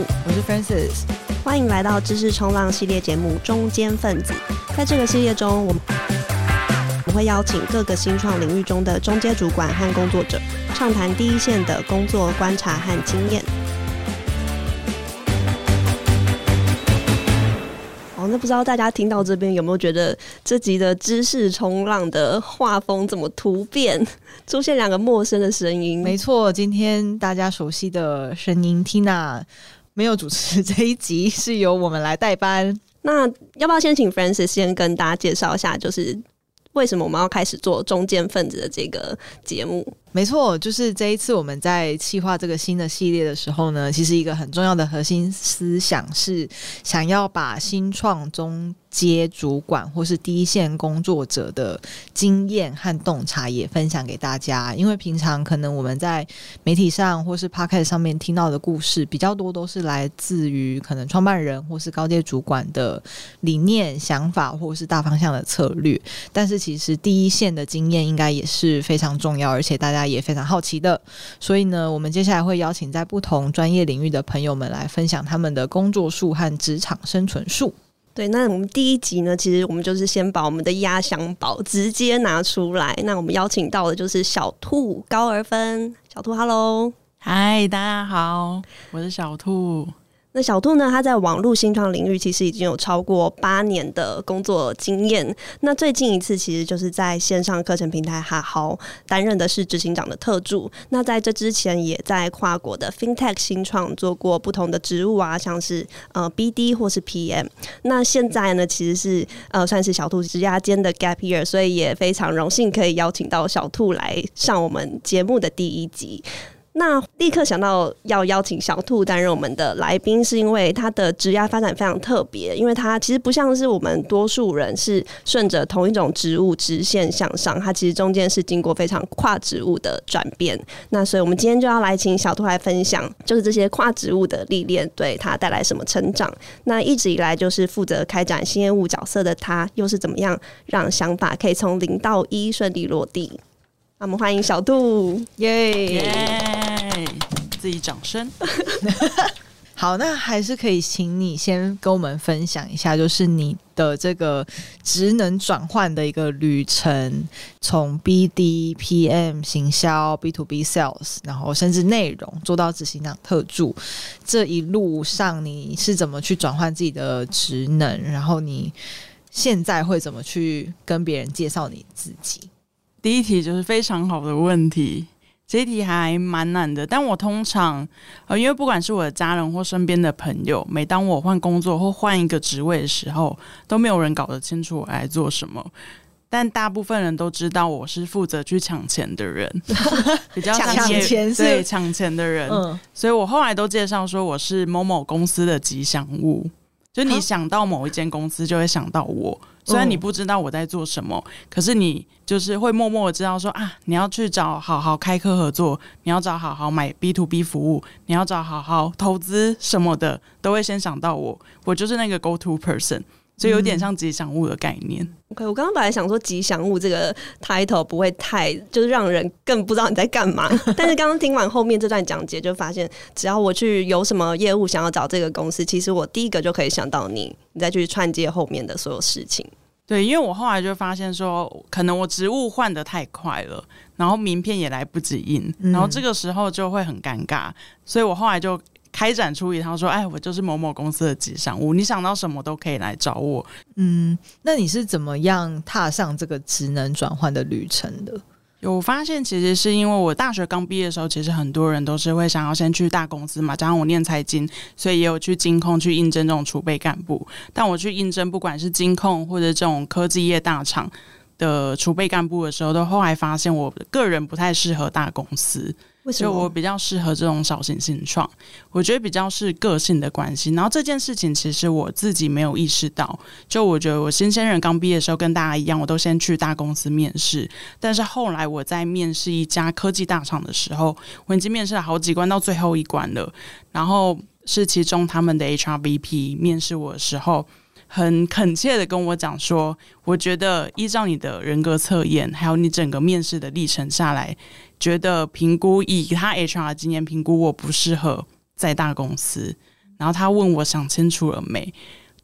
我是 Francis，欢迎来到知识冲浪系列节目《中坚分子》。在这个系列中，我们我会邀请各个新创领域中的中阶主管和工作者，畅谈第一线的工作观察和经验。哦，那不知道大家听到这边有没有觉得这集的知识冲浪的画风怎么突变，出现两个陌生的声音？没错，今天大家熟悉的声音 Tina 没有主持这一集，是由我们来代班。那要不要先请 Francis 先跟大家介绍一下，就是为什么我们要开始做中间分子的这个节目？没错，就是这一次我们在企划这个新的系列的时候呢，其实一个很重要的核心思想是想要把新创中接主管或是第一线工作者的经验和洞察也分享给大家。因为平常可能我们在媒体上或是 p o c a s t 上面听到的故事比较多，都是来自于可能创办人或是高阶主管的理念、想法或是大方向的策略。但是其实第一线的经验应该也是非常重要，而且大家。也非常好奇的，所以呢，我们接下来会邀请在不同专业领域的朋友们来分享他们的工作术和职场生存术。对，那我们第一集呢，其实我们就是先把我们的压箱宝直接拿出来。那我们邀请到的就是小兔高尔芬，小兔，Hello，嗨，大家好，我是小兔。那小兔呢？他在网络新创领域其实已经有超过八年的工作经验。那最近一次其实就是在线上课程平台哈好担任的是执行长的特助。那在这之前，也在跨国的 FinTech 新创做过不同的职务啊，像是呃 BD 或是 PM。那现在呢，其实是呃算是小兔职涯间的 Gap Year，所以也非常荣幸可以邀请到小兔来上我们节目的第一集。那立刻想到要邀请小兔担任我们的来宾，是因为他的职业发展非常特别，因为他其实不像是我们多数人是顺着同一种职务直线向上，他其实中间是经过非常跨职务的转变。那所以我们今天就要来请小兔来分享，就是这些跨职务的历练对他带来什么成长。那一直以来就是负责开展新业务角色的他，又是怎么样让想法可以从零到一顺利落地？我们欢迎小杜，耶耶！自己掌声。好，那还是可以请你先跟我们分享一下，就是你的这个职能转换的一个旅程，从 BD、PM、行销、B to B Sales，然后甚至内容做到执行长特助，这一路上你是怎么去转换自己的职能？然后你现在会怎么去跟别人介绍你自己？第一题就是非常好的问题，这一题还蛮难的。但我通常，呃，因为不管是我的家人或身边的朋友，每当我换工作或换一个职位的时候，都没有人搞得清楚我来做什么。但大部分人都知道我是负责去抢钱的人，比较抢钱，对，抢钱的人。嗯，所以我后来都介绍说我是某某公司的吉祥物。就你想到某一间公司，就会想到我。虽然你不知道我在做什么，嗯、可是你就是会默默的知道说啊，你要去找好好开课合作，你要找好好买 B to B 服务，你要找好好投资什么的，都会先想到我。我就是那个 go to person。就有点像吉祥物的概念。嗯、OK，我刚刚本来想说吉祥物这个 title 不会太就是让人更不知道你在干嘛，但是刚刚听完后面这段讲解，就发现只要我去有什么业务想要找这个公司，其实我第一个就可以想到你，你再去串接后面的所有事情。对，因为我后来就发现说，可能我职务换的太快了，然后名片也来不及印，然后这个时候就会很尴尬，所以我后来就。开展出一套说，哎，我就是某某公司的吉祥物，你想到什么都可以来找我。嗯，那你是怎么样踏上这个职能转换的旅程的？有发现，其实是因为我大学刚毕业的时候，其实很多人都是会想要先去大公司嘛，加上我念财经，所以也有去金控去应征这种储备干部。但我去应征，不管是金控或者这种科技业大厂的储备干部的时候，都后来发现我个人不太适合大公司。就我比较适合这种小型新创，我觉得比较是个性的关系。然后这件事情其实我自己没有意识到，就我觉得我新鲜人刚毕业的时候跟大家一样，我都先去大公司面试。但是后来我在面试一家科技大厂的时候，我已经面试了好几关，到最后一关了。然后是其中他们的 HR VP 面试我的时候，很恳切的跟我讲说，我觉得依照你的人格测验，还有你整个面试的历程下来。觉得评估以他 HR 经验评估我不适合在大公司，然后他问我想清楚了没？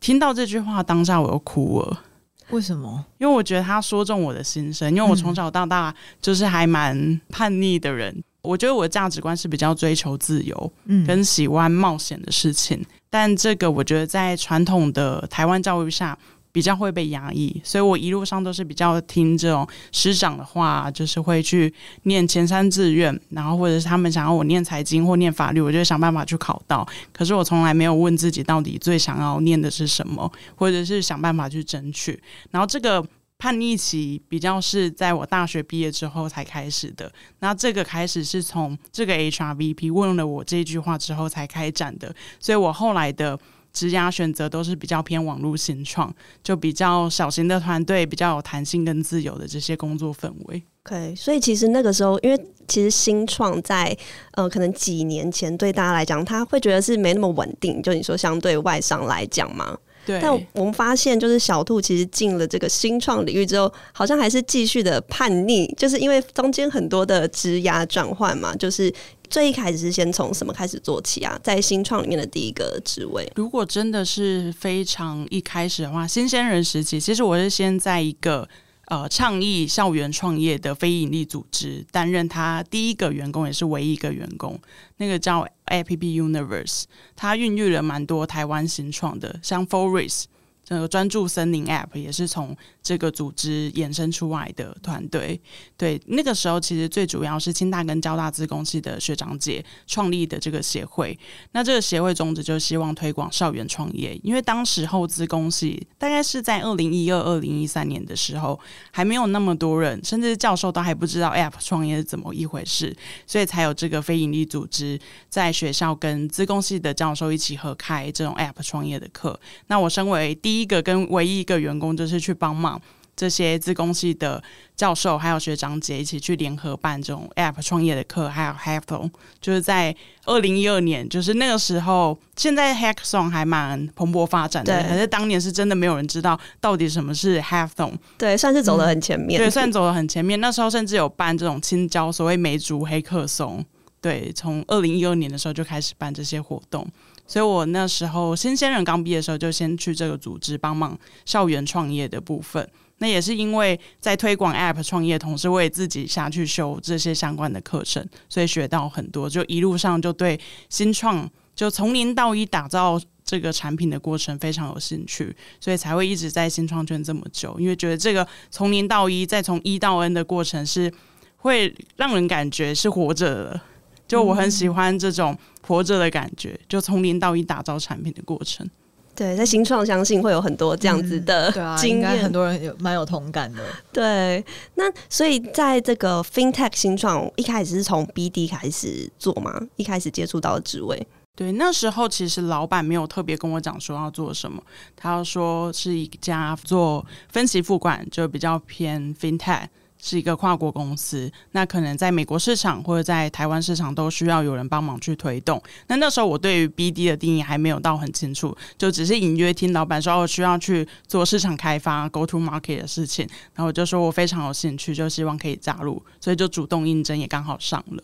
听到这句话当下我又哭了。为什么？因为我觉得他说中我的心声。因为我从小到大就是还蛮叛逆的人，嗯、我觉得我的价值观是比较追求自由，嗯，跟喜欢冒险的事情。但这个我觉得在传统的台湾教育下。比较会被压抑，所以我一路上都是比较听这种师长的话，就是会去念前三志愿，然后或者是他们想要我念财经或念法律，我就想办法去考到。可是我从来没有问自己到底最想要念的是什么，或者是想办法去争取。然后这个叛逆期比较是在我大学毕业之后才开始的。那这个开始是从这个 HRVP 问了我这句话之后才开展的，所以我后来的。职涯选择都是比较偏网络新创，就比较小型的团队，比较有弹性跟自由的这些工作氛围。OK，所以其实那个时候，因为其实新创在呃可能几年前对大家来讲，他会觉得是没那么稳定。就你说相对外商来讲嘛，对。但我们发现，就是小兔其实进了这个新创领域之后，好像还是继续的叛逆，就是因为中间很多的职涯转换嘛，就是。最一开始是先从什么开始做起啊？在新创里面的第一个职位，如果真的是非常一开始的话，新鲜人时期，其实我是先在一个呃倡议校园创业的非营利组织担任他第一个员工，也是唯一一个员工，那个叫 App Universe，它孕育了蛮多台湾新创的，像 Forest。这个专注森林 App 也是从这个组织衍生出来的团队。对，那个时候其实最主要是清大跟交大资工系的学长姐创立的这个协会。那这个协会宗旨就是希望推广校园创业，因为当时候资工系大概是在二零一二、二零一三年的时候，还没有那么多人，甚至教授都还不知道 App 创业是怎么一回事，所以才有这个非营利组织在学校跟资工系的教授一起合开这种 App 创业的课。那我身为第一。一个跟唯一一个员工就是去帮忙这些自工系的教授还有学长姐一起去联合办这种 App 创业的课，还有 Hackathon，就是在二零一二年，就是那个时候，现在 Hackathon 还蛮蓬勃发展的，可是当年是真的没有人知道到底什么是 Hackathon，对，算是走得很前面，嗯，对，算走得很前面。那时候甚至有办这种青椒，所谓梅竹黑客松，对，从二零一二年的时候就开始办这些活动。所以我那时候新鲜人刚毕业的时候，就先去这个组织帮忙校园创业的部分。那也是因为在推广 App 创业，同时我也自己下去修这些相关的课程，所以学到很多。就一路上就对新创，就从零到一打造这个产品的过程非常有兴趣，所以才会一直在新创圈这么久。因为觉得这个从零到一，再从一到 N 的过程是会让人感觉是活着的。就我很喜欢这种活着的感觉，就从零到一打造产品的过程。对，在新创相信会有很多这样子的经验，嗯、啊，很多人有蛮有同感的。对，那所以在这个 FinTech 新创一开始是从 BD 开始做吗？一开始接触到的职位？对，那时候其实老板没有特别跟我讲说要做什么，他要说是一家做分期付款，就比较偏 FinTech。是一个跨国公司，那可能在美国市场或者在台湾市场都需要有人帮忙去推动。那那时候我对于 BD 的定义还没有到很清楚，就只是隐约听老板说我需要去做市场开发、Go to Market 的事情，然后我就说我非常有兴趣，就希望可以加入，所以就主动应征，也刚好上了。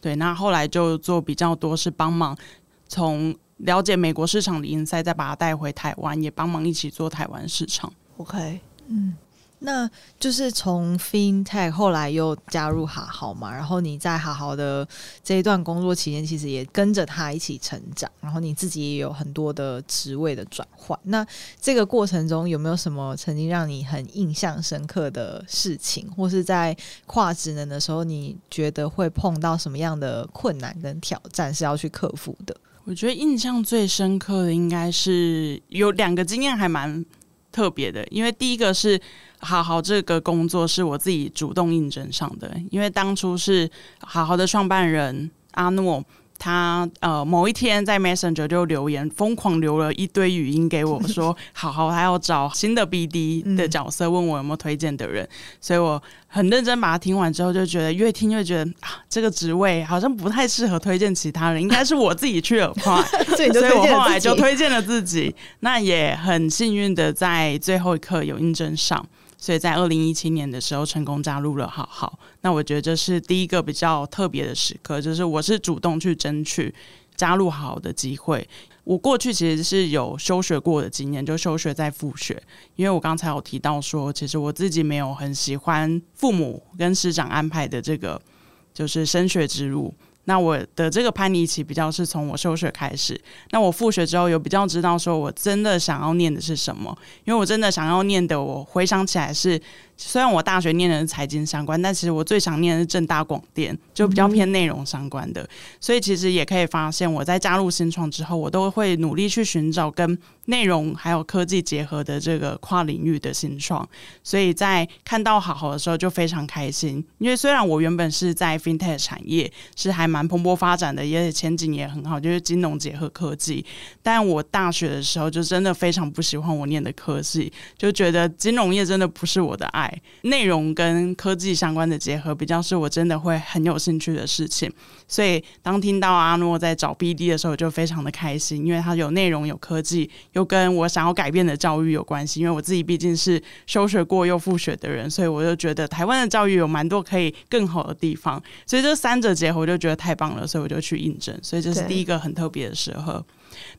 对，那后来就做比较多是帮忙从了解美国市场的 ins，再把它带回台湾，也帮忙一起做台湾市场。OK，嗯。那就是从 FinTech 后来又加入哈豪嘛，然后你在哈豪的这一段工作期间，其实也跟着他一起成长，然后你自己也有很多的职位的转换。那这个过程中有没有什么曾经让你很印象深刻的事情，或是在跨职能的时候，你觉得会碰到什么样的困难跟挑战是要去克服的？我觉得印象最深刻的应该是有两个经验还蛮特别的，因为第一个是。哈豪这个工作是我自己主动应征上的，因为当初是好好的创办人阿诺，他呃某一天在 Messenger 就留言，疯狂留了一堆语音给我说，好好他要找新的 BD 的角色，问我有没有推荐的人，所以我很认真把它听完之后，就觉得越听越觉得啊，这个职位好像不太适合推荐其他人，应该是我自己去 apply，所以我后来就推荐了自己，那也很幸运的在最后一刻有应征上。所以在二零一七年的时候成功加入了好好。那我觉得这是第一个比较特别的时刻，就是我是主动去争取加入好好的机会。我过去其实是有休学过的经验，就休学再复学，因为我刚才有提到说，其实我自己没有很喜欢父母跟师长安排的这个就是升学之路。那我的这个叛逆期比较是从我休学开始。那我复学之后有比较知道说我真的想要念的是什么，因为我真的想要念的，我回想起来是。虽然我大学念的是财经相关，但其实我最想念的是正大广电，就比较偏内容相关的。所以其实也可以发现，我在加入新创之后，我都会努力去寻找跟内容还有科技结合的这个跨领域的新创。所以在看到好好的时候就非常开心，因为虽然我原本是在 FinTech 产业是还蛮蓬勃发展的，也前景也很好，就是金融结合科技。但我大学的时候就真的非常不喜欢我念的科系，就觉得金融业真的不是我的爱。内容跟科技相关的结合，比较是我真的会很有兴趣的事情。所以当听到阿诺在找 BD 的时候，就非常的开心，因为他有内容、有科技，又跟我想要改变的教育有关系。因为我自己毕竟是休学过又复学的人，所以我就觉得台湾的教育有蛮多可以更好的地方。所以这三者结合，我就觉得太棒了，所以我就去应征。所以这是第一个很特别的时候。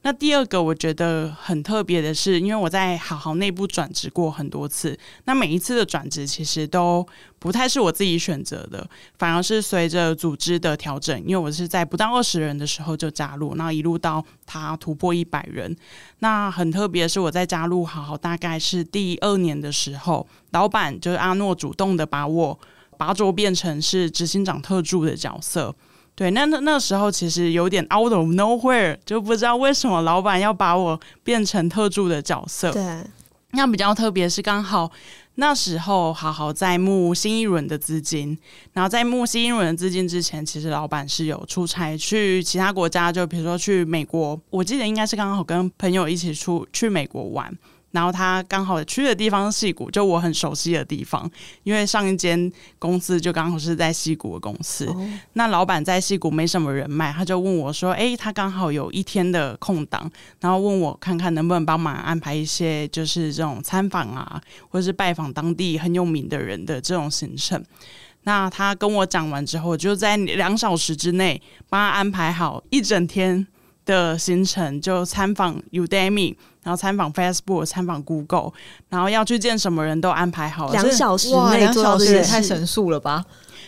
那第二个我觉得很特别的是，因为我在好好内部转职过很多次，那每一次的转职其实都不太是我自己选择的，反而是随着组织的调整。因为我是在不到二十人的时候就加入，那一路到他突破一百人。那很特别是，我在加入好好大概是第二年的时候，老板就是阿诺主动的把我拔擢变成是执行长特助的角色。对，那那那时候其实有点 out of nowhere，就不知道为什么老板要把我变成特助的角色。对，那比较特别是刚好那时候好好在募新一轮的资金，然后在募新一轮的资金之前，其实老板是有出差去其他国家，就比如说去美国，我记得应该是刚好跟朋友一起出去美国玩。然后他刚好去的地方是戏谷，就我很熟悉的地方，因为上一间公司就刚好是在戏谷的公司。Oh. 那老板在戏谷没什么人脉，他就问我说：“哎，他刚好有一天的空档，然后问我看看能不能帮忙安排一些，就是这种参访啊，或者是拜访当地很有名的人的这种行程。”那他跟我讲完之后，就在两小时之内帮他安排好一整天的行程，就参访 Udemy。然后参访 Facebook，参访 Google，然后要去见什么人都安排好了。两小时内做到这些，太神速了吧！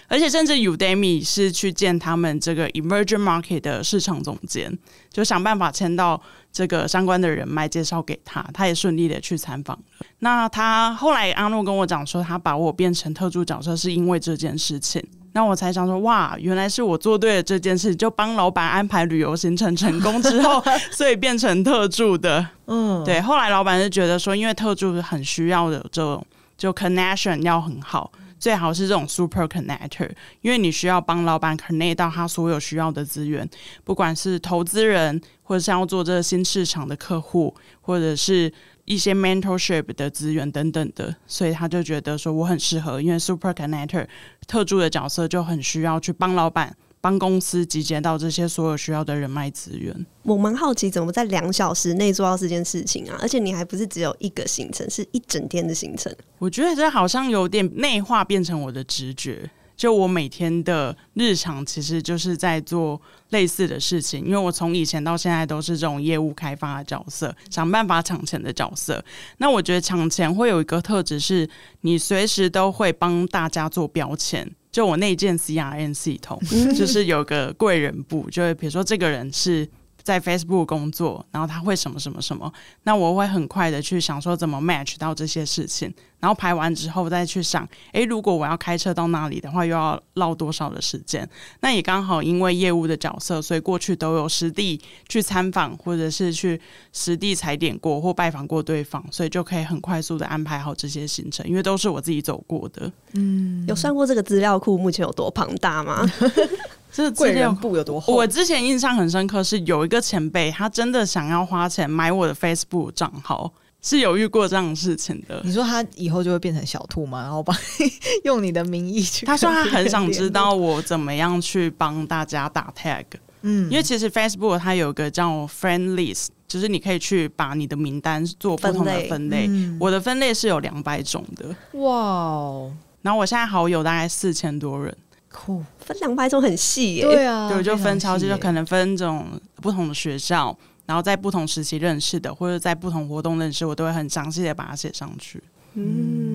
而且甚至 Udemy 是去见他们这个 Emerging Market 的市场总监，就想办法签到这个相关的人脉，介绍给他，他也顺利的去参访。那他后来阿诺跟我讲说，他把我变成特助角色是因为这件事情。那我才想说，哇，原来是我做对了这件事，就帮老板安排旅游行程成功之后，所以变成特助的。嗯，对。后来老板是觉得说，因为特助是很需要的这种，就 connection 要很好，最好是这种 super connector，因为你需要帮老板 connect 到他所有需要的资源，不管是投资人，或者是要做这个新市场的客户，或者是。一些 mentorship 的资源等等的，所以他就觉得说我很适合，因为 super connector 特助的角色就很需要去帮老板、帮公司集结到这些所有需要的人脉资源。我蛮好奇，怎么在两小时内做到这件事情啊？而且你还不是只有一个行程，是一整天的行程。我觉得这好像有点内化，变成我的直觉。就我每天的日常，其实就是在做类似的事情，因为我从以前到现在都是这种业务开发的角色，想办法抢钱的角色。那我觉得抢钱会有一个特质，是你随时都会帮大家做标签。就我那件 CRM 系统，就是有个贵人部，就是比如说这个人是。在 Facebook 工作，然后他会什么什么什么，那我会很快的去想说怎么 match 到这些事情，然后排完之后再去想，诶，如果我要开车到那里的话，又要绕多少的时间？那也刚好因为业务的角色，所以过去都有实地去参访，或者是去实地踩点过或拜访过对方，所以就可以很快速的安排好这些行程，因为都是我自己走过的。嗯，有算过这个资料库目前有多庞大吗？这贵人部有多厚？我之前印象很深刻，是有一个前辈，他真的想要花钱买我的 Facebook 账号，是有遇过这样的事情的。你说他以后就会变成小兔吗？然后帮 用你的名义去？他说他很想知道我怎么样去帮大家打 tag。嗯，因为其实 Facebook 它有个叫 Friend List。就是你可以去把你的名单做不同的分类。嗯、我的分类是有两百种的，哇哦！然后我现在好友大概四千多人，酷，分两百种很细耶。对啊，对，就分超级，就可能分这种不同的学校，然后在不同时期认识的，或者在不同活动认识，我都会很详细的把它写上去。嗯，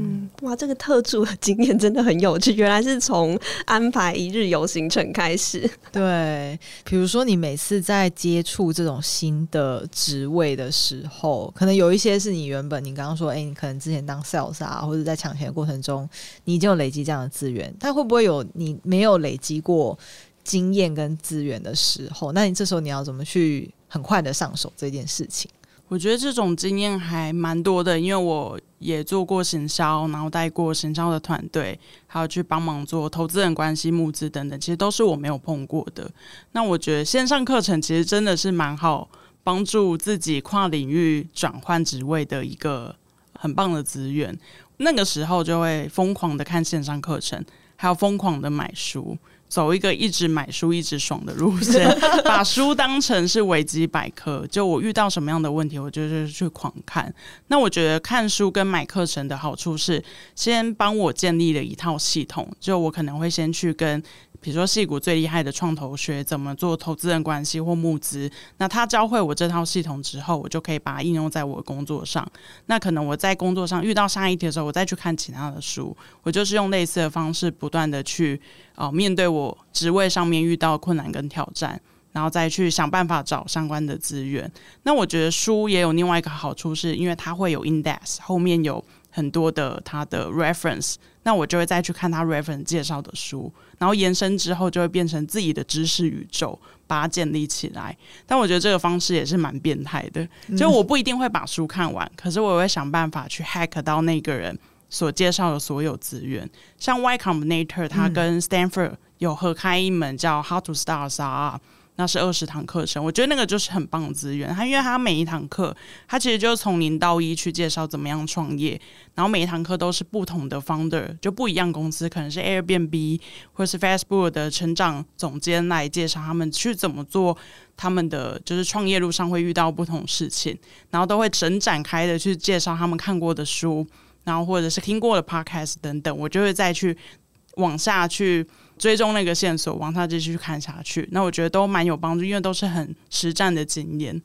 哇，这个特助的经验真的很有趣。原来是从安排一日游行程开始。对，比如说你每次在接触这种新的职位的时候，可能有一些是你原本你刚刚说，哎、你可能之前当 sales 啊，或者在抢钱的过程中，你已经有累积这样的资源。但会不会有你没有累积过经验跟资源的时候？那你这时候你要怎么去很快的上手这件事情？我觉得这种经验还蛮多的，因为我也做过行销，然后带过行销的团队，还有去帮忙做投资人关系、募资等等，其实都是我没有碰过的。那我觉得线上课程其实真的是蛮好帮助自己跨领域转换职位的一个很棒的资源。那个时候就会疯狂的看线上课程，还有疯狂的买书。走一个一直买书一直爽的路线，把书当成是维基百科。就我遇到什么样的问题，我就是去狂看。那我觉得看书跟买课程的好处是，先帮我建立了一套系统。就我可能会先去跟。比如说，戏骨最厉害的创投学怎么做投资人关系或募资，那他教会我这套系统之后，我就可以把它应用在我的工作上。那可能我在工作上遇到下一题的时候，我再去看其他的书，我就是用类似的方式不断的去啊、呃、面对我职位上面遇到困难跟挑战，然后再去想办法找相关的资源。那我觉得书也有另外一个好处，是因为它会有 index，后面有。很多的它的 reference，那我就会再去看它 reference 介绍的书，然后延伸之后就会变成自己的知识宇宙，把它建立起来。但我觉得这个方式也是蛮变态的，就我不一定会把书看完，可是我也会想办法去 hack 到那个人所介绍的所有资源。像 Y Combinator，他跟 Stanford 有合开一门叫 How to Start a。那是二十堂课程，我觉得那个就是很棒的资源。它因为它每一堂课，它其实就是从零到一去介绍怎么样创业，然后每一堂课都是不同的 founder，就不一样公司，可能是 Airbnb 或是 Facebook 的成长总监来介绍他们去怎么做，他们的就是创业路上会遇到不同事情，然后都会整展开的去介绍他们看过的书，然后或者是听过的 podcast 等等，我就会再去往下去。追踪那个线索，往下继续看下去，那我觉得都蛮有帮助，因为都是很实战的经验。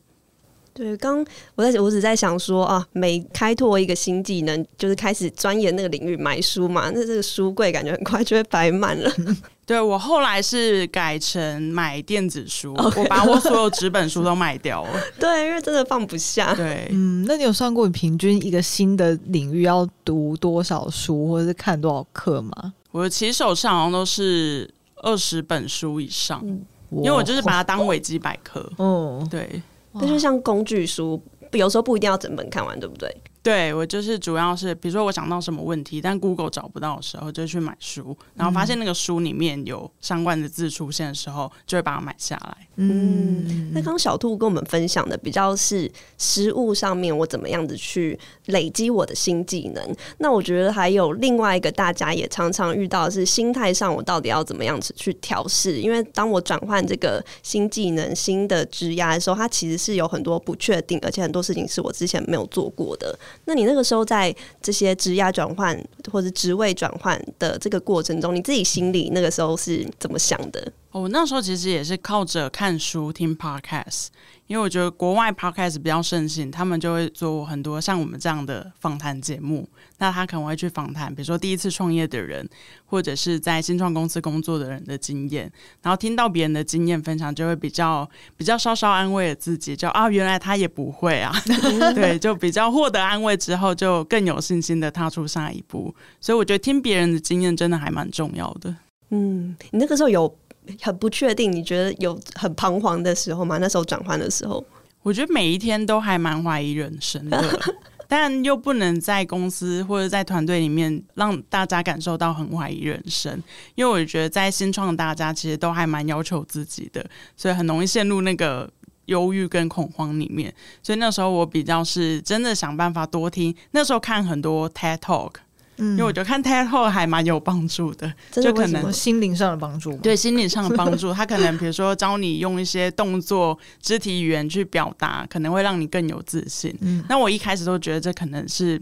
对，刚我在我只在想说啊，每开拓一个新技能，就是开始钻研那个领域，买书嘛，那这个书柜感觉很快就会摆满了。对，我后来是改成买电子书.我把我 所有纸本书都卖掉了。对，因为真的放不下。对，嗯，那你有算过你平均一个新的领域要读多少书，或者是看多少课吗？我的起手上好像都是二十本书以上，嗯、因为我就是把它当维基百科。哦，对，那就像工具书，有时候不一定要整本看完，对不对？对，我就是主要是，比如说我想到什么问题，但 Google 找不到的时候，就去买书，然后发现那个书里面有相关的字出现的时候，就会把它买下来。嗯，那刚刚小兔跟我们分享的比较是实物上面，我怎么样子去累积我的新技能。那我觉得还有另外一个大家也常常遇到的是心态上，我到底要怎么样子去调试？因为当我转换这个新技能、新的职涯的时候，它其实是有很多不确定，而且很多事情是我之前没有做过的。那你那个时候在这些职涯转换或者职位转换的这个过程中，你自己心里那个时候是怎么想的？我、哦、那时候其实也是靠着看书听 podcast，因为我觉得国外 podcast 比较盛行，他们就会做很多像我们这样的访谈节目。那他可能会去访谈，比如说第一次创业的人，或者是在新创公司工作的人的经验，然后听到别人的经验分享，就会比较比较稍稍安慰了自己，就啊，原来他也不会啊，对，就比较获得安慰之后，就更有信心的踏出下一步。所以我觉得听别人的经验真的还蛮重要的。嗯，你那个时候有。很不确定，你觉得有很彷徨的时候吗？那时候转换的时候，我觉得每一天都还蛮怀疑人生的，但又不能在公司或者在团队里面让大家感受到很怀疑人生，因为我觉得在新创大家其实都还蛮要求自己的，所以很容易陷入那个忧郁跟恐慌里面。所以那时候我比较是真的想办法多听，那时候看很多 TED Talk。嗯，因为我觉得看 TED Talk 还蛮有帮助的，的就可能心灵上的帮助。对，心理上的帮助，他可能比如说教你用一些动作、肢体语言去表达，可能会让你更有自信。嗯，那我一开始都觉得这可能是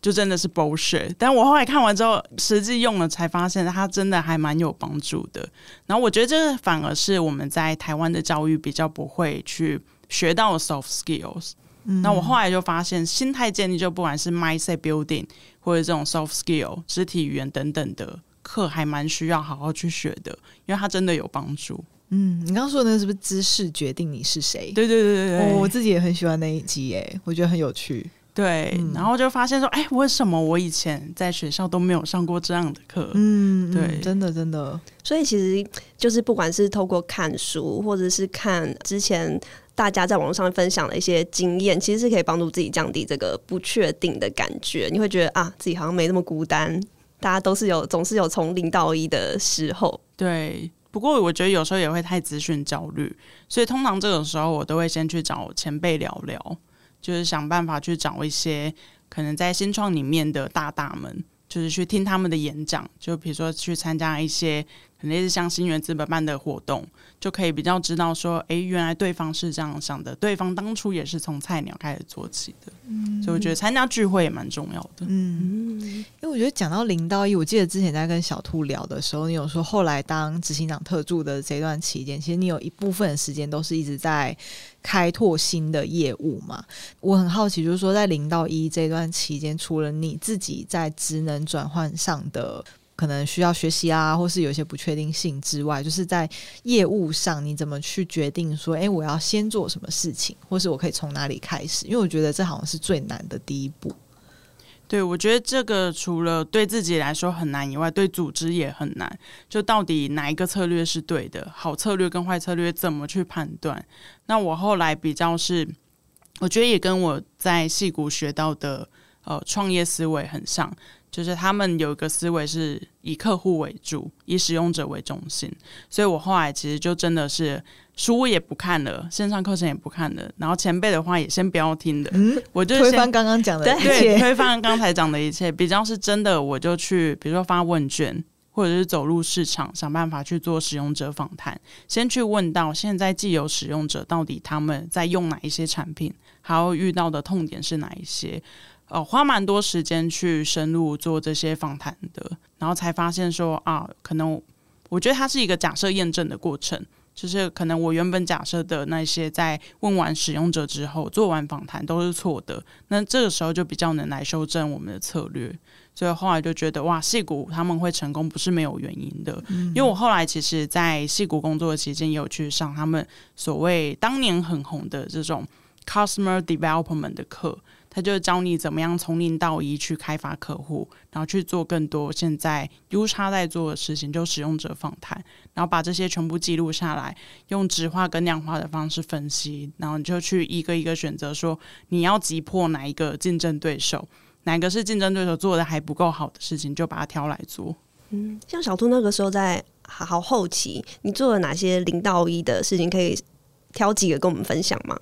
就真的是 bullshit，但我后来看完之后，实际用了才发现，它真的还蛮有帮助的。然后我觉得这反而是我们在台湾的教育比较不会去学到的 soft skills。那我后来就发现，心态建立就不管是 mindset building 或者这种 soft skill、肢体语言等等的课，还蛮需要好好去学的，因为它真的有帮助。嗯，你刚刚说的那个是不是姿势决定你是谁？对对对对对，哦，我自己也很喜欢那一集，诶，我觉得很有趣。对，嗯、然后就发现说，哎，为什么我以前在学校都没有上过这样的课？嗯，对，嗯、真的真的。所以其实就是不管是透过看书，或者是看之前。大家在网络上分享的一些经验，其实是可以帮助自己降低这个不确定的感觉。你会觉得啊，自己好像没那么孤单，大家都是有总是有从零到一的时候。对，不过我觉得有时候也会太资讯焦虑，所以通常这种时候我都会先去找前辈聊聊，就是想办法去找一些可能在新创里面的大大们，就是去听他们的演讲，就比如说去参加一些。肯定是像新源资本办的活动，就可以比较知道说，哎，原来对方是这样想的，对方当初也是从菜鸟开始做起的，嗯，所以我觉得参加聚会也蛮重要的，嗯，因为我觉得讲到零到一，我记得之前在跟小兔聊的时候，你有说后来当执行长特助的这段期间，其实你有一部分的时间都是一直在开拓新的业务嘛。我很好奇，就是说在零到一这段期间，除了你自己在职能转换上的。可能需要学习啊，或是有一些不确定性之外，就是在业务上，你怎么去决定说，诶，我要先做什么事情，或是我可以从哪里开始？因为我觉得这好像是最难的第一步。对，我觉得这个除了对自己来说很难以外，对组织也很难。就到底哪一个策略是对的？好策略跟坏策略怎么去判断？那我后来比较是，我觉得也跟我在戏谷学到的呃创业思维很像。就是他们有一个思维是以客户为主，以使用者为中心，所以我后来其实就真的是书也不看了，线上课程也不看了，然后前辈的话也先不要听的，嗯，我就推翻刚刚讲的一切，对，推翻刚才讲的一切，比较是真的，我就去比如说发问卷，或者是走入市场，想办法去做使用者访谈，先去问到现在既有使用者到底他们在用哪一些产品，还有遇到的痛点是哪一些。呃，花蛮多时间去深入做这些访谈的，然后才发现说啊，可能我觉得它是一个假设验证的过程，就是可能我原本假设的那些在问完使用者之后做完访谈都是错的，那这个时候就比较能来修正我们的策略。所以后来就觉得哇，戏谷他们会成功不是没有原因的，因为我后来其实，在戏谷工作的期间也有去上他们所谓当年很红的这种 customer development 的课。他就教你怎么样从零到一去开发客户，然后去做更多现在 UX 在做的事情，就使用者访谈，然后把这些全部记录下来，用质化跟量化的方式分析，然后你就去一个一个选择，说你要击破哪一个竞争对手，哪个是竞争对手做的还不够好的事情，就把它挑来做。嗯，像小兔那个时候在好好后期，你做了哪些零到一的事情？可以挑几个跟我们分享吗？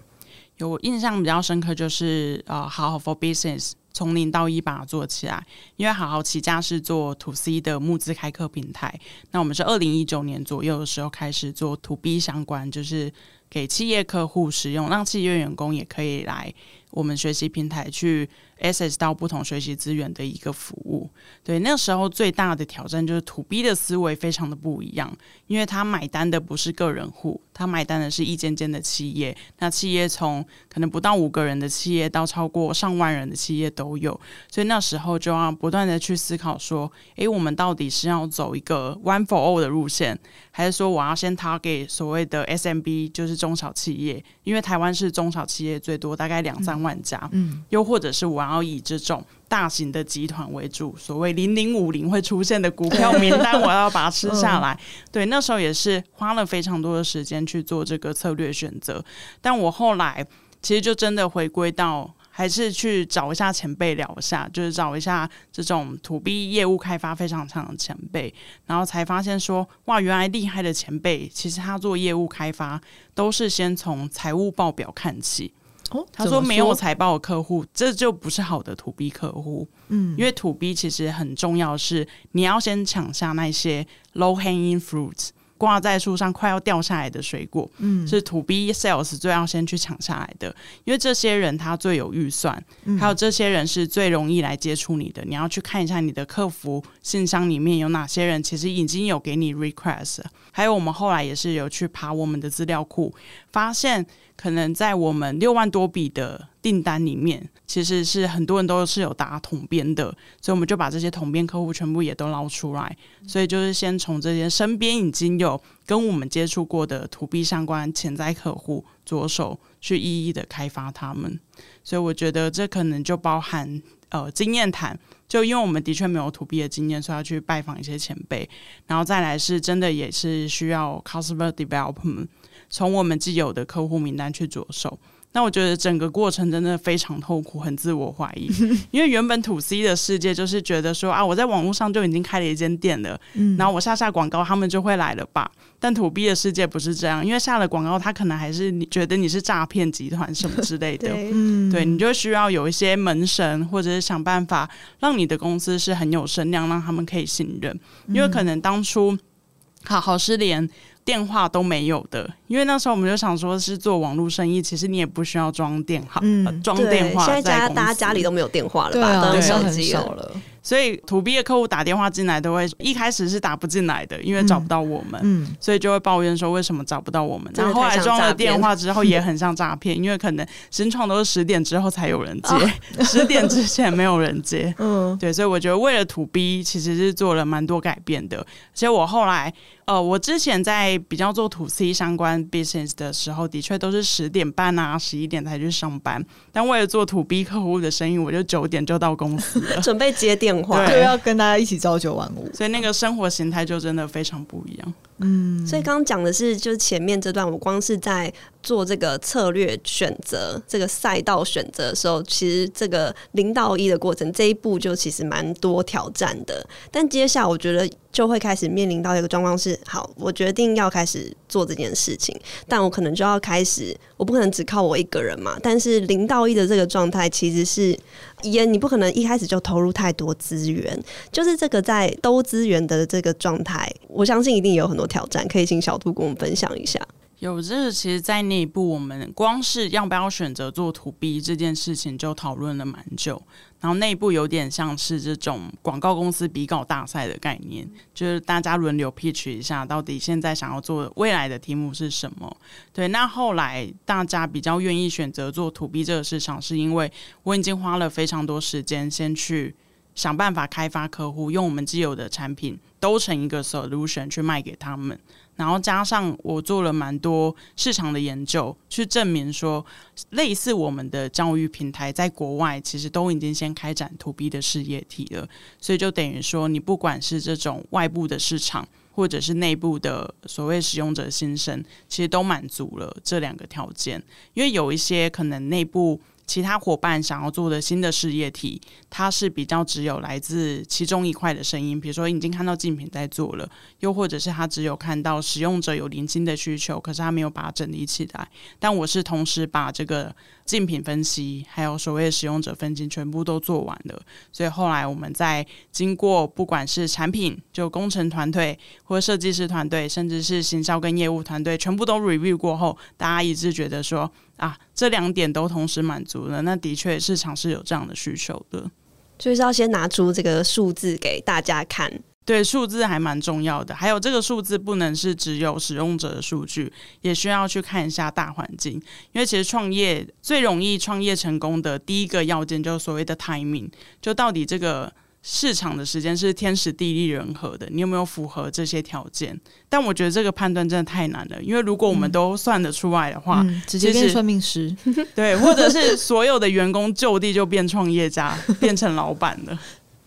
有印象比较深刻，就是呃，好好 for business 从零到一把它做起来。因为好好起家是做 to C 的募资开课平台，那我们是二零一九年左右的时候开始做 to B 相关，就是给企业客户使用，让企业员工也可以来我们学习平台去 access 到不同学习资源的一个服务。对，那个时候最大的挑战就是 to B 的思维非常的不一样，因为他买单的不是个人户，他买单的是一间间的企业。那企业从可能不到五个人的企业到超过上万人的企业都有，所以那时候就要不断的去思考说，诶，我们到底是要走一个 one for all 的路线，还是说我要先 target 所谓的 SMB，就是中小企业，因为台湾是中小企业最多，大概两三家，嗯，又或者是我要以这种大型的集团为主，所谓零零五零会出现的股票 名单，我要把它吃下来。对，那时候也是花了非常多的时间去做这个策略选择。但我后来其实就真的回归到，还是去找一下前辈聊一下，就是找一下这种 to B 业务开发非常强的前辈，然后才发现说，哇，原来厉害的前辈，其实他做业务开发都是先从财务报表看起。哦，他说没有财报的客户，这就不是好的 To B 客户。嗯，因为 To B 其实很重要的是，你要先抢下那些 low hanging fruits。挂在树上快要掉下来的水果，嗯，是 To B sales 最要先去抢下来的，因为这些人他最有预算，嗯，还有这些人是最容易来接触你的。你要去看一下你的客服信箱里面有哪些人，其实已经有给你 request。还有我们后来也是有去爬我们的资料库，发现。可能在我们六万多笔的订单里面，其实是很多人都是有打统编的，所以我们就把这些统编客户全部也都捞出来。所以就是先从这些身边已经有跟我们接触过的 To B 相关潜在客户着手去一一的开发他们。所以我觉得这可能就包含呃经验谈，就因为我们的确没有 To B 的经验，所以要去拜访一些前辈，然后再来是真的也是需要 Customer Development。从我们既有的客户名单去着手，那我觉得整个过程真的非常痛苦，很自我怀疑。因为原本 To C 的世界就是觉得说啊，我在网络上就已经开了一间店了，嗯，然后我下下广告，他们就会来了吧。但 To B 的世界不是这样，因为下了广告，他可能还是你觉得你是诈骗集团什么之类的，对，对，你就需要有一些门神，或者是想办法让你的公司是很有声量，让他们可以信任。因为可能当初好好失联。电话都没有的，因为那时候我们就想说是做网络生意，其实你也不需要装电话，装、嗯呃、电话。现在家大家家里都没有电话了吧？都手机了。所以 To B 的客户打电话进来都会一开始是打不进来的，因为找不到我们，嗯，所以就会抱怨说为什么找不到我们。然后后来装了电话之后也很像诈骗，因为可能新创都是十点之后才有人接，十点之前没有人接。嗯，对，所以我觉得为了 To B 其实是做了蛮多改变的。其实我后来呃，我之前在比较做 To C 相关 business 的时候，的确都是十点半啊、十一点才去上班。但为了做 To B 客户的生意，我就九点就到公司了，准备接电。对，就要跟大家一起朝九晚五，所以那个生活形态就真的非常不一样。嗯，所以刚刚讲的是，就是前面这段，我光是在做这个策略选择、这个赛道选择的时候，其实这个零到一的过程，这一步就其实蛮多挑战的。但接下来，我觉得就会开始面临到一个状况是：好，我决定要开始做这件事情，但我可能就要开始，我不可能只靠我一个人嘛。但是零到一的这个状态，其实是也你不可能一开始就投入太多资源，就是这个在兜资源的这个状态，我相信一定有很多。挑战可以请小兔跟我们分享一下。有这个，其实，在内部我们光是要不要选择做 To B 这件事情就讨论了蛮久。然后内部有点像是这种广告公司比稿大赛的概念，就是大家轮流 pitch 一下，到底现在想要做未来的题目是什么。对，那后来大家比较愿意选择做 To B 这个市场，是因为我已经花了非常多时间先去。想办法开发客户，用我们既有的产品都成一个 solution 去卖给他们，然后加上我做了蛮多市场的研究，去证明说，类似我们的教育平台在国外其实都已经先开展 to B 的事业体了，所以就等于说，你不管是这种外部的市场，或者是内部的所谓使用者新生，其实都满足了这两个条件，因为有一些可能内部。其他伙伴想要做的新的事业体，它是比较只有来自其中一块的声音，比如说已经看到竞品在做了，又或者是他只有看到使用者有零星的需求，可是他没有把它整理起来。但我是同时把这个竞品分析，还有所谓的使用者分析全部都做完了，所以后来我们在经过不管是产品就工程团队，或设计师团队，甚至是行销跟业务团队，全部都 review 过后，大家一致觉得说。啊，这两点都同时满足了，那的确市场是有这样的需求的，就是要先拿出这个数字给大家看。对，数字还蛮重要的，还有这个数字不能是只有使用者的数据，也需要去看一下大环境，因为其实创业最容易创业成功的第一个要件就是所谓的 timing，就到底这个。市场的时间是天时地利人和的，你有没有符合这些条件？但我觉得这个判断真的太难了，因为如果我们都算得出来的话，嗯、直接变算命师，对，或者是所有的员工就地就变创业家，变成老板了，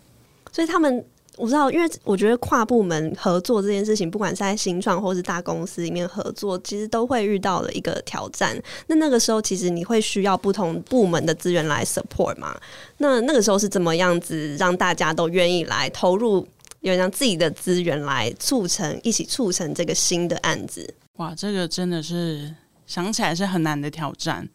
所以他们。我知道，因为我觉得跨部门合作这件事情，不管是在新创或是大公司里面合作，其实都会遇到的一个挑战。那那个时候，其实你会需要不同部门的资源来 support 嘛？那那个时候是怎么样子让大家都愿意来投入，有让自己的资源来促成，一起促成这个新的案子？哇，这个真的是想起来是很难的挑战。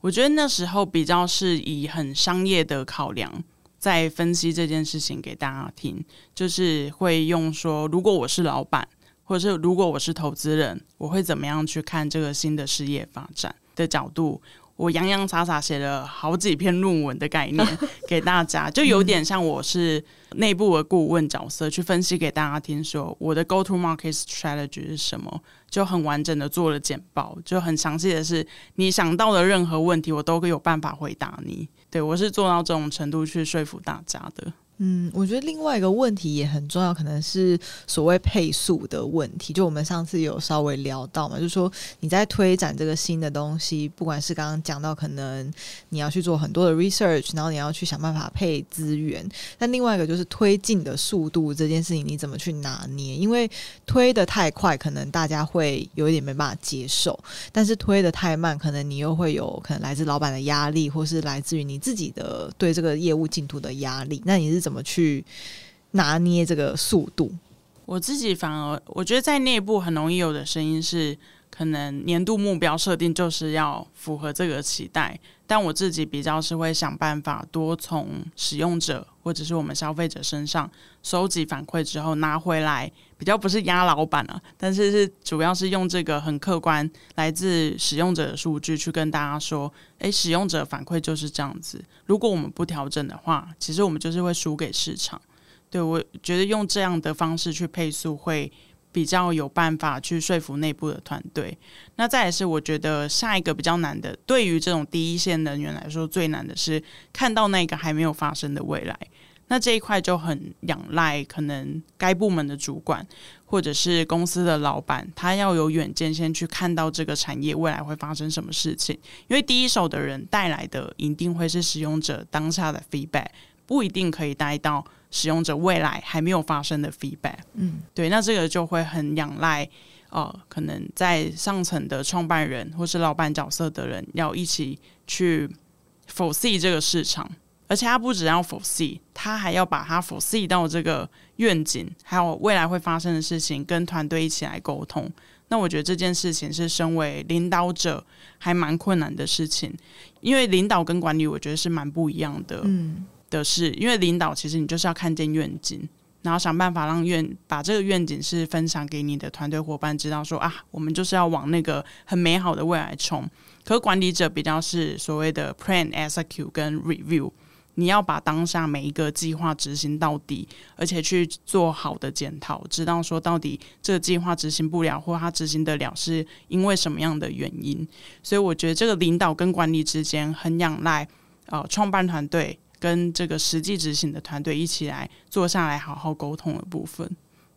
我觉得那时候比较是以很商业的考量在分析这件事情给大家听，就是会用说，如果我是老板，或者是如果我是投资人，我会怎么样去看这个新的事业发展的角度。我洋洋洒洒写了好几篇论文的概念 给大家，就有点像我是内部的顾问角色，去分析给大家听，说我的 go to market strategy 是什么，就很完整的做了简报，就很详细的是你想到的任何问题，我都有办法回答你。对，我是做到这种程度去说服大家的。嗯，我觉得另外一个问题也很重要，可能是所谓配速的问题。就我们上次有稍微聊到嘛，就是说你在推展这个新的东西，不管是刚刚讲到，可能你要去做很多的 research，然后你要去想办法配资源。但另外一个就是推进的速度这件事情，你怎么去拿捏？因为推得太快，可能大家会有一点没办法接受；但是推得太慢，可能你又会有可能来自老板的压力，或是来自于你自己的对这个业务进度的压力。那你是？怎怎么去拿捏这个速度？我自己反而我觉得在内部很容易有的声音是，可能年度目标设定就是要符合这个期待，但我自己比较是会想办法多从使用者或者是我们消费者身上收集反馈之后拿回来，比较不是压老板了，但是是主要是用这个很客观来自使用者的数据去跟大家说，诶，使用者反馈就是这样子，如果我们不调整的话，其实我们就是会输给市场。对，我觉得用这样的方式去配速会比较有办法去说服内部的团队。那再来是，我觉得下一个比较难的，对于这种第一线人员来说最难的是看到那个还没有发生的未来。那这一块就很仰赖可能该部门的主管或者是公司的老板，他要有远见，先去看到这个产业未来会发生什么事情。因为第一手的人带来的一定会是使用者当下的 feedback，不一定可以带到。使用者未来还没有发生的 feedback，嗯，对，那这个就会很仰赖，呃，可能在上层的创办人或是老板角色的人要一起去 foresee 这个市场，而且他不只要 foresee，他还要把他 foresee 到这个愿景，还有未来会发生的事情，跟团队一起来沟通。那我觉得这件事情是身为领导者还蛮困难的事情，因为领导跟管理，我觉得是蛮不一样的，嗯。的是，因为领导其实你就是要看见愿景，然后想办法让愿把这个愿景是分享给你的团队伙伴，知道说啊，我们就是要往那个很美好的未来冲。可管理者比较是所谓的 plan、execute 跟 review，你要把当下每一个计划执行到底，而且去做好的检讨，知道说到底这个计划执行不了，或他执行得了是因为什么样的原因。所以我觉得这个领导跟管理之间很仰赖呃创办团队。跟这个实际执行的团队一起来坐下来好好沟通的部分，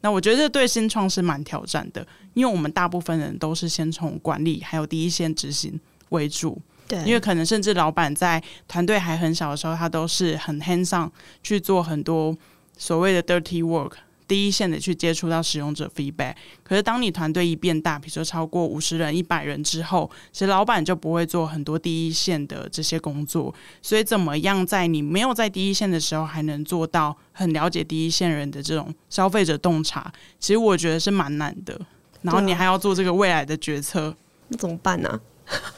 那我觉得这对新创是蛮挑战的，因为我们大部分人都是先从管理还有第一线执行为主，对，因为可能甚至老板在团队还很小的时候，他都是很 hands on 去做很多所谓的 dirty work。第一线的去接触到使用者 feedback，可是当你团队一变大，比如说超过五十人、一百人之后，其实老板就不会做很多第一线的这些工作。所以，怎么样在你没有在第一线的时候，还能做到很了解第一线人的这种消费者洞察？其实我觉得是蛮难的。然后你还要做这个未来的决策，那怎么办呢？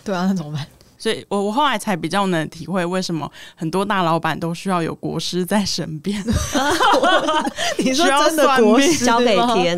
对啊，那怎么办？所以我我后来才比较能体会为什么很多大老板都需要有国师在身边。你说真的国师交给天，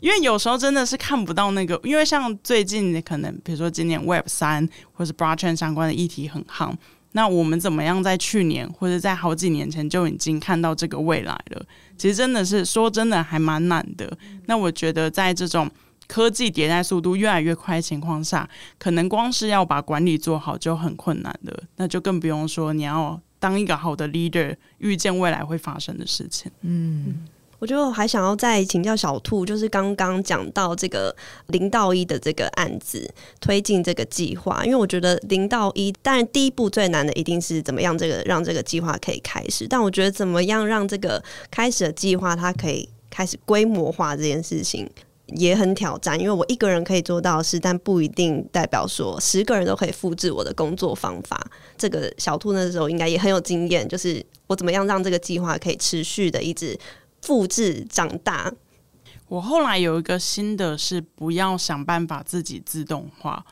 因为有时候真的是看不到那个，因为像最近可能比如说今年 Web 三或是 Blockchain 相关的议题很夯，那我们怎么样在去年或者在好几年前就已经看到这个未来了？其实真的是说真的还蛮难的。那我觉得在这种。科技迭代速度越来越快的情况下，可能光是要把管理做好就很困难的，那就更不用说你要当一个好的 leader，预见未来会发生的事情。嗯，我觉得我还想要再请教小兔，就是刚刚讲到这个零到一的这个案子推进这个计划，因为我觉得零到一，当然第一步最难的一定是怎么样这个让这个计划可以开始，但我觉得怎么样让这个开始的计划它可以开始规模化这件事情。也很挑战，因为我一个人可以做到的事，但不一定代表说十个人都可以复制我的工作方法。这个小兔那时候应该也很有经验，就是我怎么样让这个计划可以持续的一直复制长大。我后来有一个新的是不要想办法自己自动化。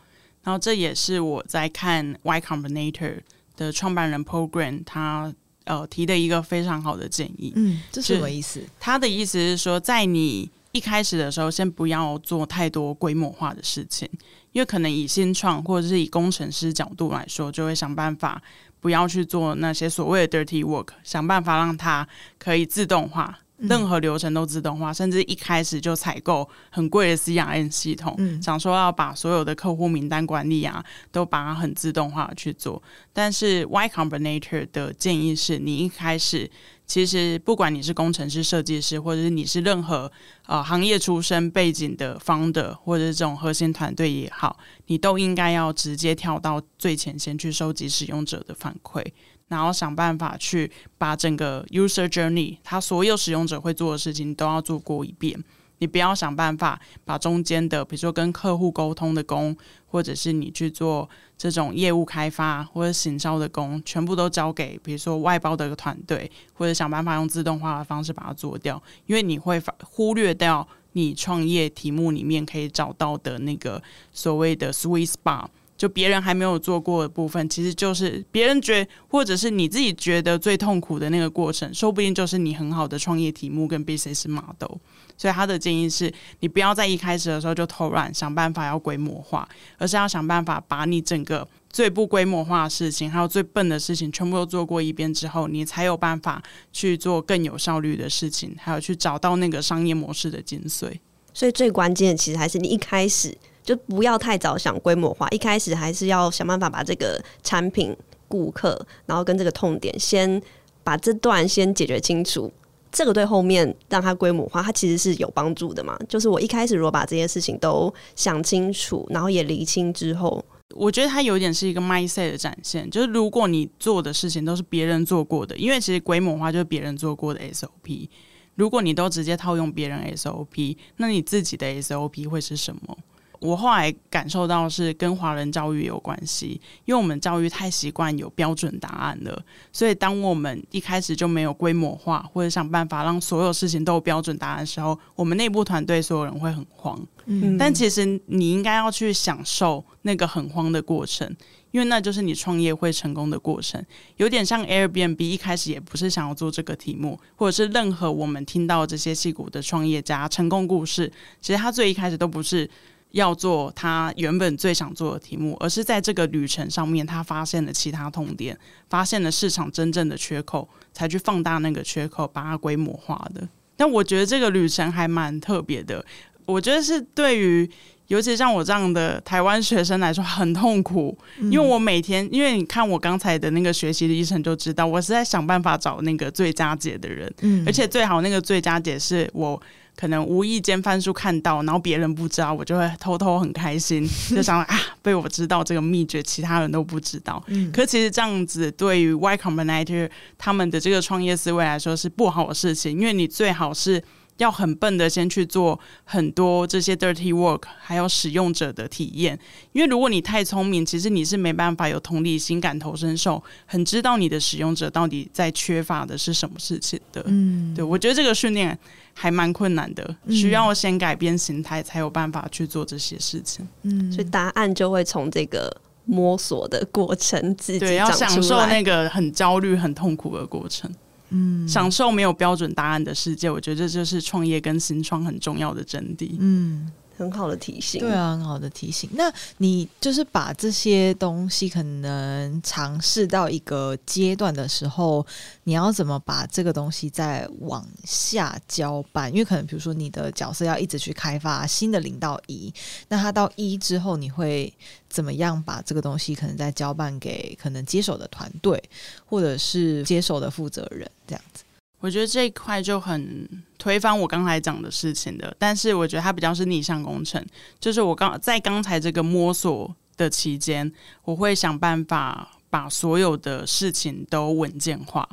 然后这也是我在看 Y Combinator 的创办人 Paul Graham 他呃提的一个非常好的建议。嗯，这是什么意思？他的意思是说，在你一开始的时候，先不要做太多规模化的事情，因为可能以新创或者是以工程师角度来说，就会想办法不要去做那些所谓的 dirty work，想办法让它可以自动化。任何流程都自动化，甚至一开始就采购很贵的 CRM 系统，嗯，想说要把所有的客户名单管理啊，都把它很自动化去做。但是 Y Combinator 的建议是你一开始。其实，不管你是工程师、设计师，或者是你是任何呃行业出身背景的方的或者是这种核心团队也好，你都应该要直接跳到最前线去收集使用者的反馈，然后想办法去把整个 user journey，他所有使用者会做的事情都要做过一遍。你不要想办法把中间的，比如说跟客户沟通的工，或者是你去做这种业务开发或者行销的工，全部都交给比如说外包的一个团队，或者想办法用自动化的方式把它做掉，因为你会忽略掉你创业题目里面可以找到的那个所谓的 sweet spot。就别人还没有做过的部分，其实就是别人觉，或者是你自己觉得最痛苦的那个过程，说不定就是你很好的创业题目跟 business model。所以他的建议是，你不要在一开始的时候就偷懒想办法要规模化，而是要想办法把你整个最不规模化的事情，还有最笨的事情，全部都做过一遍之后，你才有办法去做更有效率的事情，还有去找到那个商业模式的精髓。所以最关键的其实还是你一开始。就不要太早想规模化，一开始还是要想办法把这个产品、顾客，然后跟这个痛点，先把这段先解决清楚。这个对后面让它规模化，它其实是有帮助的嘛。就是我一开始如果把这些事情都想清楚，然后也厘清之后，我觉得它有点是一个 mindset 的展现。就是如果你做的事情都是别人做过的，因为其实规模化就是别人做过的 SOP。如果你都直接套用别人 SOP，那你自己的 SOP 会是什么？我后来感受到是跟华人教育有关系，因为我们教育太习惯有标准答案了，所以当我们一开始就没有规模化，或者想办法让所有事情都有标准答案的时候，我们内部团队所有人会很慌。嗯，但其实你应该要去享受那个很慌的过程，因为那就是你创业会成功的过程。有点像 Airbnb 一开始也不是想要做这个题目，或者是任何我们听到这些戏骨的创业家成功故事，其实他最一开始都不是。要做他原本最想做的题目，而是在这个旅程上面，他发现了其他痛点，发现了市场真正的缺口，才去放大那个缺口，把它规模化的。但我觉得这个旅程还蛮特别的，我觉得是对于尤其像我这样的台湾学生来说很痛苦，因为我每天，因为你看我刚才的那个学习的历程就知道，我是在想办法找那个最佳解的人，嗯，而且最好那个最佳解是我。可能无意间翻书看到，然后别人不知道，我就会偷偷很开心，就想啊，被我知道这个秘诀，其他人都不知道。嗯，可其实这样子对于 Y Combinator 他们的这个创业思维来说是不好的事情，因为你最好是。要很笨的先去做很多这些 dirty work，还有使用者的体验。因为如果你太聪明，其实你是没办法有同理心、感同身受，很知道你的使用者到底在缺乏的是什么事情的。嗯，对，我觉得这个训练还蛮困难的，需要先改变心态，才有办法去做这些事情。嗯，所以答案就会从这个摸索的过程自己对，要享受那个很焦虑、很痛苦的过程。嗯，享受没有标准答案的世界，我觉得这就是创业跟新创很重要的真谛。嗯。很好的提醒，对啊，很好的提醒。那你就是把这些东西可能尝试到一个阶段的时候，你要怎么把这个东西再往下交办？因为可能比如说你的角色要一直去开发新的零到一，那他到一之后，你会怎么样把这个东西可能再交办给可能接手的团队，或者是接手的负责人这样子？我觉得这一块就很推翻我刚才讲的事情的，但是我觉得它比较是逆向工程，就是我刚在刚才这个摸索的期间，我会想办法把所有的事情都文件化。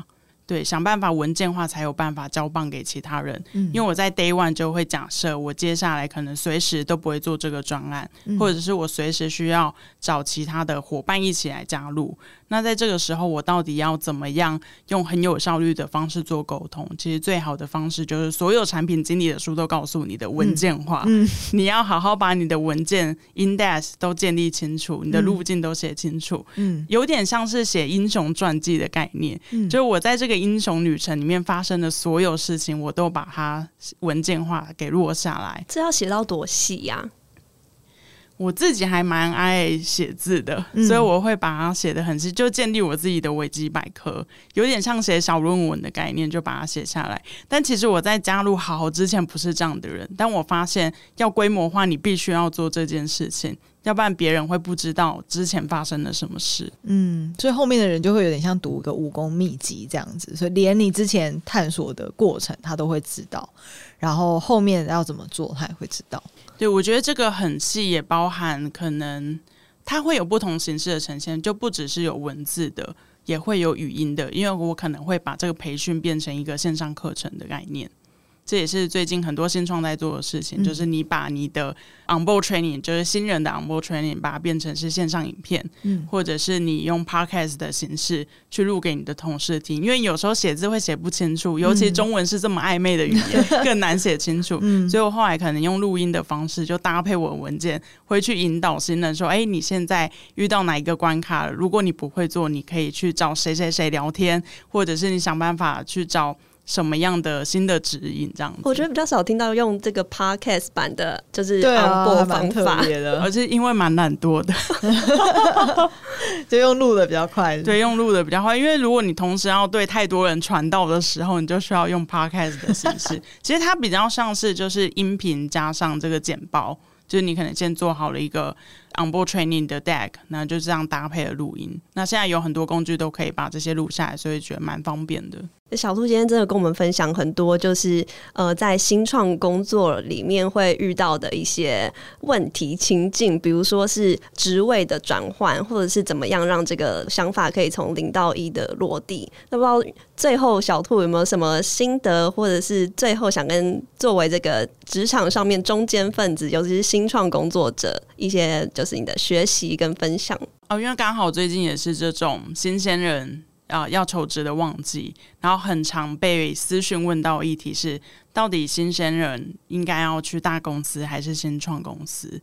对，想办法文件化才有办法交棒给其他人。嗯，因为我在 Day One 就会假设，我接下来可能随时都不会做这个专案，嗯，或者是我随时需要找其他的伙伴一起来加入。那在这个时候，我到底要怎么样用很有效率的方式做沟通？其实最好的方式就是所有产品经理的书都告诉你的文件化。嗯，嗯，你要好好把你的文件 index 都建立清楚，你的路径都写清楚。嗯，有点像是写英雄传记的概念。嗯，就是我在这个英雄旅程里面发生的所有事情，我都把它文件化给落下来。这要写到多细呀？我自己还蛮爱写字的，嗯、所以我会把它写的很细，就建立我自己的维基百科，有点像写小论文的概念，就把它写下来。但其实我在加入好好之前不是这样的人，但我发现要规模化，你必须要做这件事情，要不然别人会不知道之前发生了什么事。嗯，所以后面的人就会有点像读一个武功秘籍这样子，所以连你之前探索的过程他都会知道，然后后面要怎么做他也会知道。对，我觉得这个很细，也包含可能它会有不同形式的呈现，就不只是有文字的，也会有语音的，因为我可能会把这个培训变成一个线上课程的概念。这也是最近很多新创在做的事情，嗯、就是你把你的 onboard training，就是新人的 onboard training，把它变成是线上影片，嗯，或者是你用 podcast 的形式去录给你的同事听，因为有时候写字会写不清楚，尤其中文是这么暧昧的语言，嗯、更难写清楚。嗯，所以我后来可能用录音的方式，就搭配我的文件，会去引导新人说：“哎，你现在遇到哪一个关卡了？如果你不会做，你可以去找谁谁谁聊天，或者是你想办法去找。”什么样的新的指引这样子？我觉得比较少听到用这个 podcast 版的，就是广播方法的，而且因为蛮懒惰的，就用录的比较快。对，用录的比较快，因为如果你同时要对太多人传道的时候，你就需要用 podcast 的形式。其实它比较像是就是音频加上这个简报，就是你可能先做好了一个。Onboard training 的 deck，那就这样搭配了录音。那现在有很多工具都可以把这些录下来，所以觉得蛮方便的。小兔今天真的跟我们分享很多，就是呃，在新创工作里面会遇到的一些问题情境，比如说是职位的转换，或者是怎么样让这个想法可以从零到一的落地。那不知道最后小兔有没有什么心得，或者是最后想跟作为这个职场上面中坚分子，尤其是新创工作者一些。就是你的学习跟分享哦，因为刚好最近也是这种新鲜人啊、呃、要求职的旺季，然后很常被私讯问到议题是，到底新鲜人应该要去大公司还是先创公司？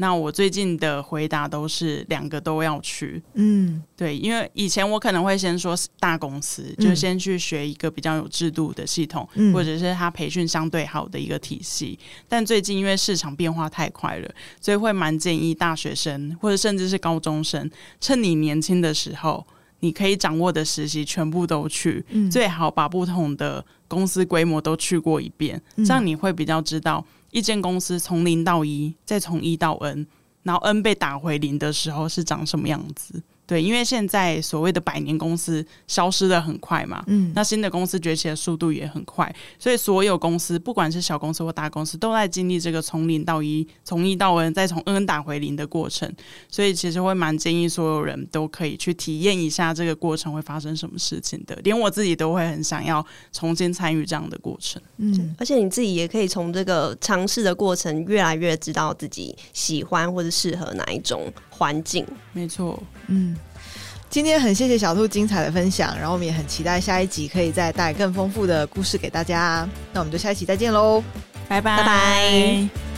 那我最近的回答都是两个都要去，嗯，对，因为以前我可能会先说大公司，嗯、就先去学一个比较有制度的系统，嗯、或者是他培训相对好的一个体系。但最近因为市场变化太快了，所以会蛮建议大学生或者甚至是高中生，趁你年轻的时候，你可以掌握的实习全部都去，嗯、最好把不同的公司规模都去过一遍，嗯、这样你会比较知道。一间公司从零到一，再从一到 N，然后 N 被打回零的时候是长什么样子？对，因为现在所谓的百年公司消失的很快嘛，嗯，那新的公司崛起的速度也很快，所以所有公司不管是小公司或大公司，都在经历这个从零到一，从一到 N，再从 N 打回零的过程。所以其实会蛮建议所有人都可以去体验一下这个过程会发生什么事情的，连我自己都会很想要重新参与这样的过程。嗯，而且你自己也可以从这个尝试的过程，越来越知道自己喜欢或者适合哪一种环境。没错，嗯。今天很谢谢小兔精彩的分享，然后我们也很期待下一集可以再带更丰富的故事给大家。那我们就下一期再见喽，拜拜。拜拜。